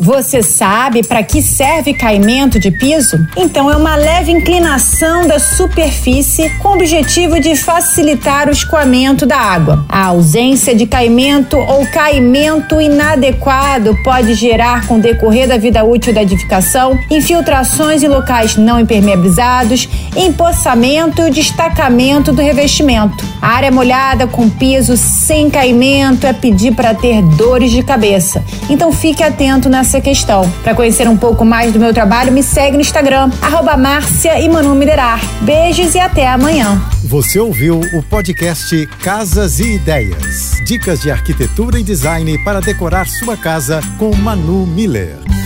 Você sabe para que serve caimento de piso? Então é uma leve inclinação da superfície com o objetivo de facilitar o escoamento da água. A ausência de caimento ou caimento inadequado pode gerar, com o decorrer da vida útil da edificação, infiltrações em locais não impermeabilizados, empossamento e o destacamento do revestimento. A área molhada com piso sem caimento é pedir para ter dores de cabeça. Então fique atento nessa essa questão. Para conhecer um pouco mais do meu trabalho, me segue no Instagram, arroba Márcia e Manu. Beijos e até amanhã. Você ouviu o podcast Casas e Ideias. Dicas de arquitetura e design para decorar sua casa com Manu Miller.